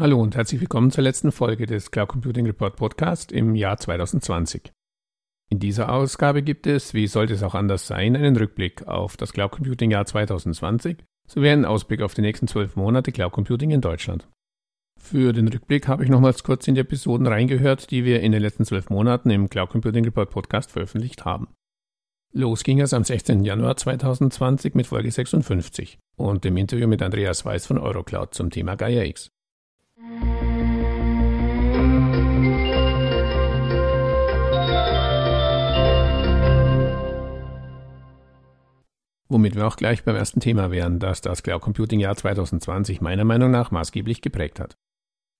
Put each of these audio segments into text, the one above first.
Hallo und herzlich willkommen zur letzten Folge des Cloud Computing Report Podcast im Jahr 2020. In dieser Ausgabe gibt es, wie sollte es auch anders sein, einen Rückblick auf das Cloud Computing Jahr 2020 sowie einen Ausblick auf die nächsten zwölf Monate Cloud Computing in Deutschland. Für den Rückblick habe ich nochmals kurz in die Episoden reingehört, die wir in den letzten zwölf Monaten im Cloud Computing Report Podcast veröffentlicht haben. Los ging es am 16. Januar 2020 mit Folge 56 und dem Interview mit Andreas Weiß von Eurocloud zum Thema Gaia X. Womit wir auch gleich beim ersten Thema wären, das das Cloud Computing Jahr 2020 meiner Meinung nach maßgeblich geprägt hat.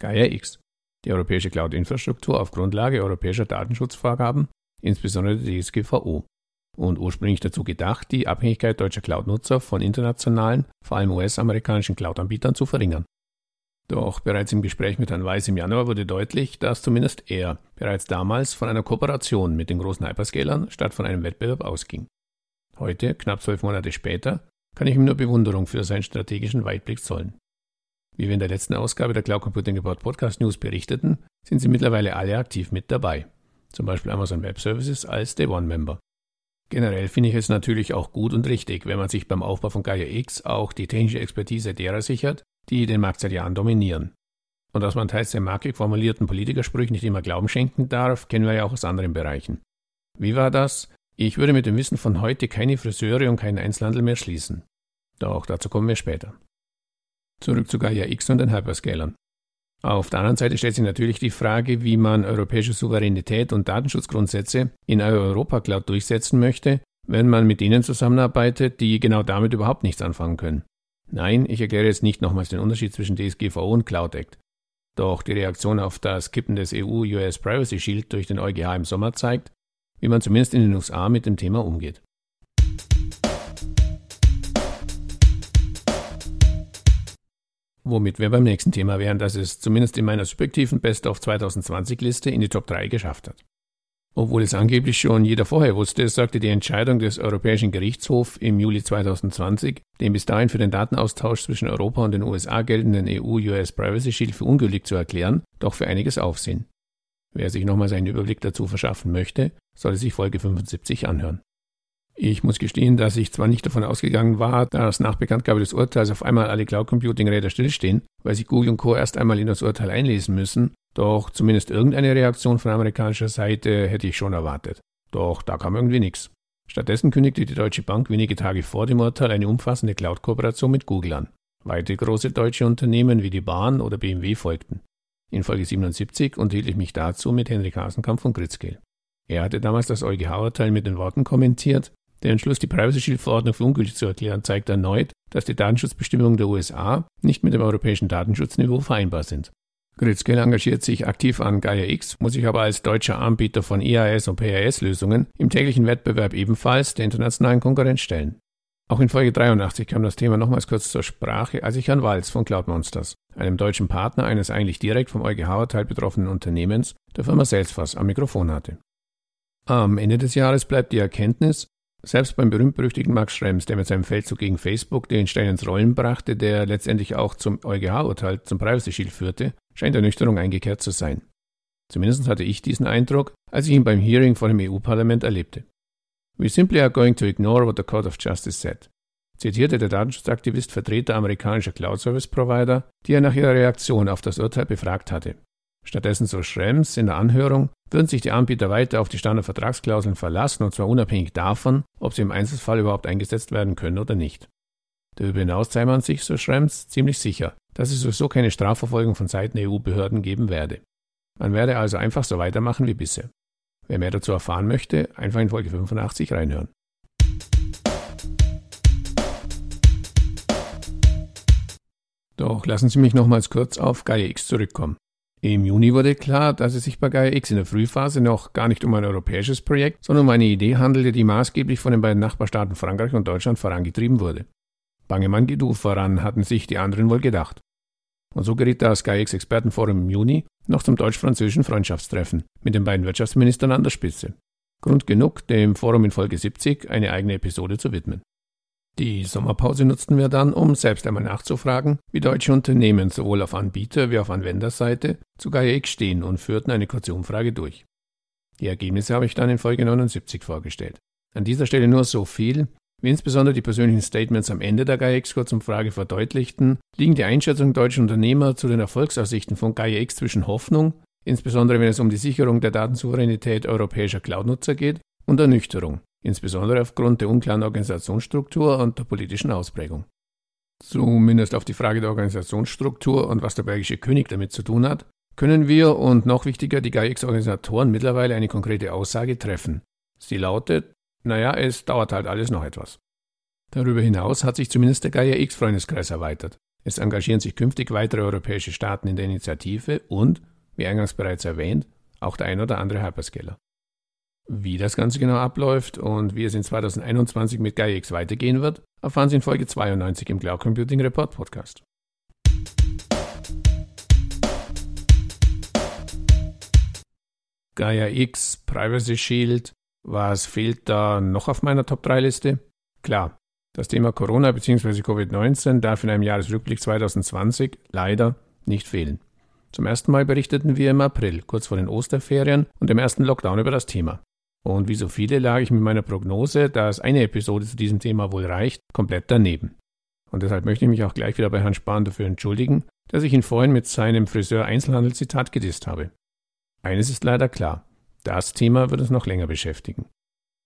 Gaia X, die europäische Cloud-Infrastruktur auf Grundlage europäischer Datenschutzvorgaben, insbesondere der DSGVO, und ursprünglich dazu gedacht, die Abhängigkeit deutscher Cloud-Nutzer von internationalen, vor allem US-amerikanischen Cloud-Anbietern zu verringern. Doch bereits im Gespräch mit Herrn Weiß im Januar wurde deutlich, dass zumindest er bereits damals von einer Kooperation mit den großen Hyperscalern statt von einem Wettbewerb ausging. Heute, knapp zwölf Monate später, kann ich ihm nur Bewunderung für seinen strategischen Weitblick zollen. Wie wir in der letzten Ausgabe der Cloud Computing Report Podcast News berichteten, sind sie mittlerweile alle aktiv mit dabei. Zum Beispiel Amazon Web Services als Day One Member. Generell finde ich es natürlich auch gut und richtig, wenn man sich beim Aufbau von Gaia X auch die technische Expertise derer sichert, die den Markt seit Jahren dominieren. Und dass man teils sehr markig formulierten Politikersprüchen nicht immer Glauben schenken darf, kennen wir ja auch aus anderen Bereichen. Wie war das? Ich würde mit dem Wissen von heute keine Friseure und keinen Einzelhandel mehr schließen. Doch dazu kommen wir später. Zurück zu Gaia X und den Hyperscalern. Auf der anderen Seite stellt sich natürlich die Frage, wie man europäische Souveränität und Datenschutzgrundsätze in einer Europa-Cloud durchsetzen möchte, wenn man mit denen zusammenarbeitet, die genau damit überhaupt nichts anfangen können. Nein, ich erkläre jetzt nicht nochmals den Unterschied zwischen DSGVO und Cloud Act. Doch die Reaktion auf das Kippen des EU-US Privacy Shield durch den EuGH im Sommer zeigt, wie man zumindest in den USA mit dem Thema umgeht. Womit wir beim nächsten Thema wären, das es zumindest in meiner subjektiven Best of 2020 Liste in die Top 3 geschafft hat. Obwohl es angeblich schon jeder vorher wusste, sagte die Entscheidung des Europäischen Gerichtshofs im Juli 2020, den bis dahin für den Datenaustausch zwischen Europa und den USA geltenden EU-US Privacy Shield für ungültig zu erklären, doch für einiges Aufsehen. Wer sich nochmals einen Überblick dazu verschaffen möchte, sollte sich Folge 75 anhören. Ich muss gestehen, dass ich zwar nicht davon ausgegangen war, dass nach Bekanntgabe des Urteils auf einmal alle Cloud Computing Räder stillstehen, weil sich Google und Co. erst einmal in das Urteil einlesen müssen, doch zumindest irgendeine Reaktion von amerikanischer Seite hätte ich schon erwartet. Doch da kam irgendwie nichts. Stattdessen kündigte die Deutsche Bank wenige Tage vor dem Urteil eine umfassende Cloud-Kooperation mit Google an. Weitere große deutsche Unternehmen wie die Bahn oder BMW folgten. In Folge 77 unterhielt ich mich dazu mit Henrik Hasenkamp von Gritzkel. Er hatte damals das EuGH-Urteil mit den Worten kommentiert, der Entschluss, die Privacy Shield Verordnung für ungültig zu erklären, zeigt erneut, dass die Datenschutzbestimmungen der USA nicht mit dem europäischen Datenschutzniveau vereinbar sind. Gritzkel engagiert sich aktiv an Gaia X, muss sich aber als deutscher Anbieter von IAS und PAS-Lösungen im täglichen Wettbewerb ebenfalls der internationalen Konkurrenz stellen. Auch in Folge 83 kam das Thema nochmals kurz zur Sprache, als ich Herrn Walz von Cloud Monsters, einem deutschen Partner eines eigentlich direkt vom EuGH-Urteil betroffenen Unternehmens, der Firma Salesforce, am Mikrofon hatte. Am Ende des Jahres bleibt die Erkenntnis, selbst beim berühmt-berüchtigten Max Schrems, der mit seinem Feldzug gegen Facebook den Stein ins Rollen brachte, der letztendlich auch zum EuGH-Urteil zum Privacy Shield führte, scheint Ernüchterung eingekehrt zu sein. Zumindest hatte ich diesen Eindruck, als ich ihn beim Hearing vor dem EU-Parlament erlebte. We simply are going to ignore what the Court of Justice said, zitierte der Datenschutzaktivist Vertreter amerikanischer Cloud-Service-Provider, die er nach ihrer Reaktion auf das Urteil befragt hatte. Stattdessen, so Schrems in der Anhörung, würden sich die Anbieter weiter auf die Standardvertragsklauseln verlassen, und zwar unabhängig davon, ob sie im Einzelfall überhaupt eingesetzt werden können oder nicht. Darüber hinaus sei man sich, so Schrems, ziemlich sicher, dass es sowieso keine Strafverfolgung von Seiten EU-Behörden geben werde. Man werde also einfach so weitermachen wie bisher. Wer mehr dazu erfahren möchte, einfach in Folge 85 reinhören. Doch lassen Sie mich nochmals kurz auf Gaia X zurückkommen. Im Juni wurde klar, dass es sich bei Gaia X in der Frühphase noch gar nicht um ein europäisches Projekt, sondern um eine Idee handelte, die maßgeblich von den beiden Nachbarstaaten Frankreich und Deutschland vorangetrieben wurde. Bangemann geht voran, hatten sich die anderen wohl gedacht. Und so geriet das GAIX Expertenforum im Juni noch zum deutsch-französischen Freundschaftstreffen mit den beiden Wirtschaftsministern an der Spitze. Grund genug, dem Forum in Folge 70 eine eigene Episode zu widmen. Die Sommerpause nutzten wir dann, um selbst einmal nachzufragen, wie deutsche Unternehmen sowohl auf Anbieter- wie auf Anwenderseite zu GaiaX stehen und führten eine kurze Umfrage durch. Die Ergebnisse habe ich dann in Folge 79 vorgestellt. An dieser Stelle nur so viel, wie insbesondere die persönlichen Statements am Ende der GaiaX-Kurzumfrage verdeutlichten, liegen die Einschätzungen deutscher Unternehmer zu den Erfolgsaussichten von GaiaX zwischen Hoffnung, insbesondere wenn es um die Sicherung der Datensouveränität europäischer Cloud-Nutzer geht, und Ernüchterung, insbesondere aufgrund der unklaren Organisationsstruktur und der politischen Ausprägung. Zumindest auf die Frage der Organisationsstruktur und was der belgische König damit zu tun hat, können wir und noch wichtiger die GAIX-Organisatoren mittlerweile eine konkrete Aussage treffen. Sie lautet, naja, es dauert halt alles noch etwas. Darüber hinaus hat sich zumindest der GAIA-X-Freundeskreis erweitert. Es engagieren sich künftig weitere europäische Staaten in der Initiative und, wie eingangs bereits erwähnt, auch der ein oder andere Hyperscaler. Wie das Ganze genau abläuft und wie es in 2021 mit GaiaX weitergehen wird, erfahren Sie in Folge 92 im Cloud Computing Report Podcast. Gaia X, Privacy Shield, was fehlt da noch auf meiner Top 3 Liste? Klar, das Thema Corona bzw. Covid-19 darf in einem Jahresrückblick 2020 leider nicht fehlen. Zum ersten Mal berichteten wir im April, kurz vor den Osterferien und dem ersten Lockdown über das Thema. Und wie so viele lag ich mit meiner Prognose, dass eine Episode zu diesem Thema wohl reicht, komplett daneben. Und deshalb möchte ich mich auch gleich wieder bei Herrn Spahn dafür entschuldigen, dass ich ihn vorhin mit seinem Friseur-Einzelhandel-Zitat gedisst habe. Eines ist leider klar, das Thema wird uns noch länger beschäftigen.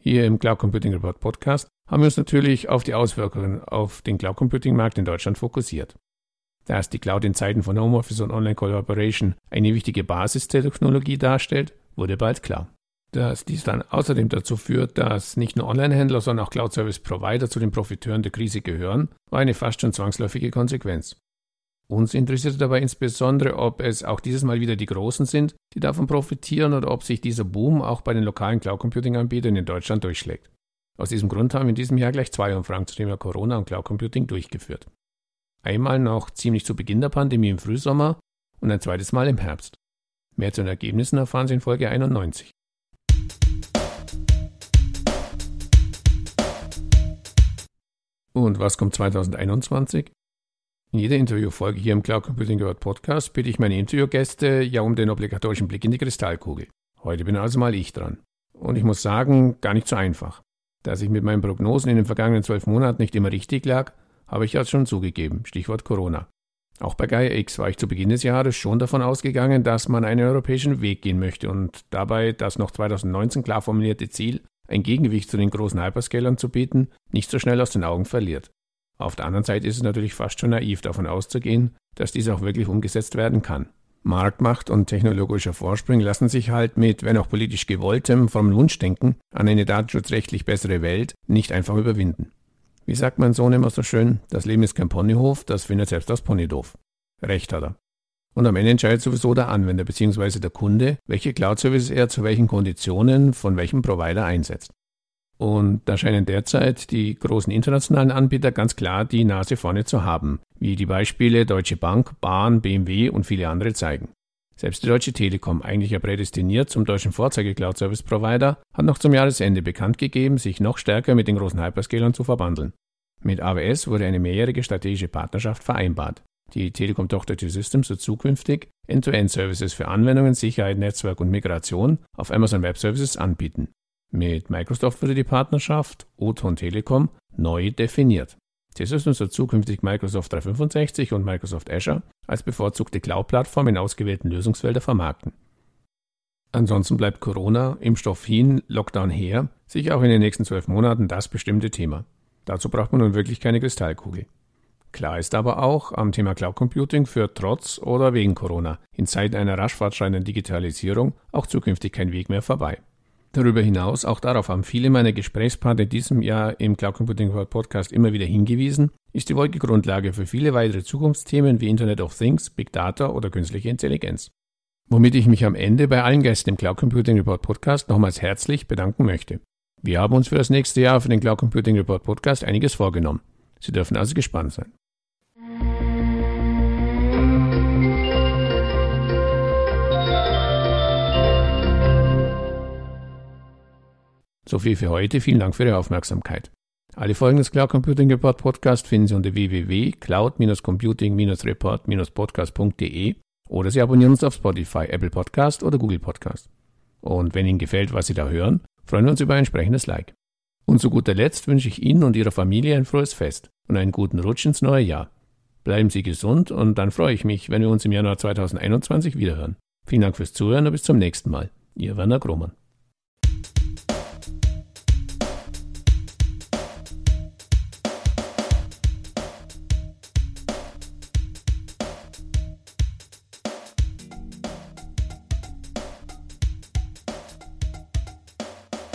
Hier im Cloud Computing Report Podcast haben wir uns natürlich auf die Auswirkungen auf den Cloud Computing Markt in Deutschland fokussiert. Dass die Cloud in Zeiten von Homeoffice und Online Collaboration eine wichtige Basistechnologie darstellt, wurde bald klar dass dies dann außerdem dazu führt, dass nicht nur Online-Händler, sondern auch Cloud-Service-Provider zu den Profiteuren der Krise gehören, war eine fast schon zwangsläufige Konsequenz. Uns interessierte dabei insbesondere, ob es auch dieses Mal wieder die Großen sind, die davon profitieren oder ob sich dieser Boom auch bei den lokalen Cloud-Computing-Anbietern in Deutschland durchschlägt. Aus diesem Grund haben wir in diesem Jahr gleich zwei Umfragen zum Thema Corona und Cloud Computing durchgeführt. Einmal noch ziemlich zu Beginn der Pandemie im Frühsommer und ein zweites Mal im Herbst. Mehr zu den Ergebnissen erfahren Sie in Folge 91. Und was kommt 2021? In jeder Interviewfolge hier im Cloud Computing World Podcast bitte ich meine Interviewgäste ja um den obligatorischen Blick in die Kristallkugel. Heute bin also mal ich dran. Und ich muss sagen, gar nicht so einfach. Dass ich mit meinen Prognosen in den vergangenen zwölf Monaten nicht immer richtig lag, habe ich ja schon zugegeben. Stichwort Corona. Auch bei Gaia X war ich zu Beginn des Jahres schon davon ausgegangen, dass man einen europäischen Weg gehen möchte und dabei das noch 2019 klar formulierte Ziel, ein Gegengewicht zu den großen Hyperscalern zu bieten, nicht so schnell aus den Augen verliert. Auf der anderen Seite ist es natürlich fast schon naiv davon auszugehen, dass dies auch wirklich umgesetzt werden kann. Marktmacht und technologischer Vorsprung lassen sich halt mit, wenn auch politisch gewolltem, vom Wunschdenken an eine datenschutzrechtlich bessere Welt nicht einfach überwinden. Wie sagt mein Sohn immer so schön, das Leben ist kein Ponyhof, das findet selbst das Pony doof. Recht hat er. Und am Ende entscheidet sowieso der Anwender bzw. der Kunde, welche Cloud-Services er zu welchen Konditionen von welchem Provider einsetzt. Und da scheinen derzeit die großen internationalen Anbieter ganz klar die Nase vorne zu haben, wie die Beispiele Deutsche Bank, Bahn, BMW und viele andere zeigen. Selbst die Deutsche Telekom, eigentlich ja prädestiniert zum deutschen Vorzeige-Cloud-Service-Provider, hat noch zum Jahresende bekannt gegeben, sich noch stärker mit den großen Hyperscalern zu verbandeln. Mit AWS wurde eine mehrjährige strategische Partnerschaft vereinbart. Die Telekom-Tochter T-Systems wird zukünftig End-to-End-Services für Anwendungen, Sicherheit, Netzwerk und Migration auf Amazon Web Services anbieten. Mit Microsoft wurde die Partnerschaft O-Ton Telekom neu definiert. T-Systems wird zukünftig Microsoft 365 und Microsoft Azure als bevorzugte Cloud-Plattform in ausgewählten Lösungsfelder vermarkten. Ansonsten bleibt Corona, Impfstoff hin, Lockdown her, sicher auch in den nächsten zwölf Monaten das bestimmte Thema. Dazu braucht man nun wirklich keine Kristallkugel. Klar ist aber auch, am Thema Cloud Computing führt trotz oder wegen Corona in Zeiten einer rasch fortschreitenden Digitalisierung auch zukünftig kein Weg mehr vorbei. Darüber hinaus, auch darauf haben viele meiner Gesprächspartner in diesem Jahr im Cloud Computing World Podcast immer wieder hingewiesen, ist die Wolke Grundlage für viele weitere Zukunftsthemen wie Internet of Things, Big Data oder künstliche Intelligenz. Womit ich mich am Ende bei allen Gästen im Cloud Computing Report Podcast nochmals herzlich bedanken möchte. Wir haben uns für das nächste Jahr für den Cloud Computing Report Podcast einiges vorgenommen. Sie dürfen also gespannt sein. So viel für heute. Vielen Dank für Ihre Aufmerksamkeit. Alle Folgen des Cloud Computing Report Podcast finden Sie unter www.cloud-computing-report-podcast.de oder Sie abonnieren uns auf Spotify, Apple Podcast oder Google Podcast. Und wenn Ihnen gefällt, was Sie da hören, freuen wir uns über ein entsprechendes Like. Und zu guter Letzt wünsche ich Ihnen und Ihrer Familie ein frohes Fest und einen guten Rutsch ins neue Jahr. Bleiben Sie gesund und dann freue ich mich, wenn wir uns im Januar 2021 wiederhören. Vielen Dank fürs Zuhören und bis zum nächsten Mal. Ihr Werner Grohmann.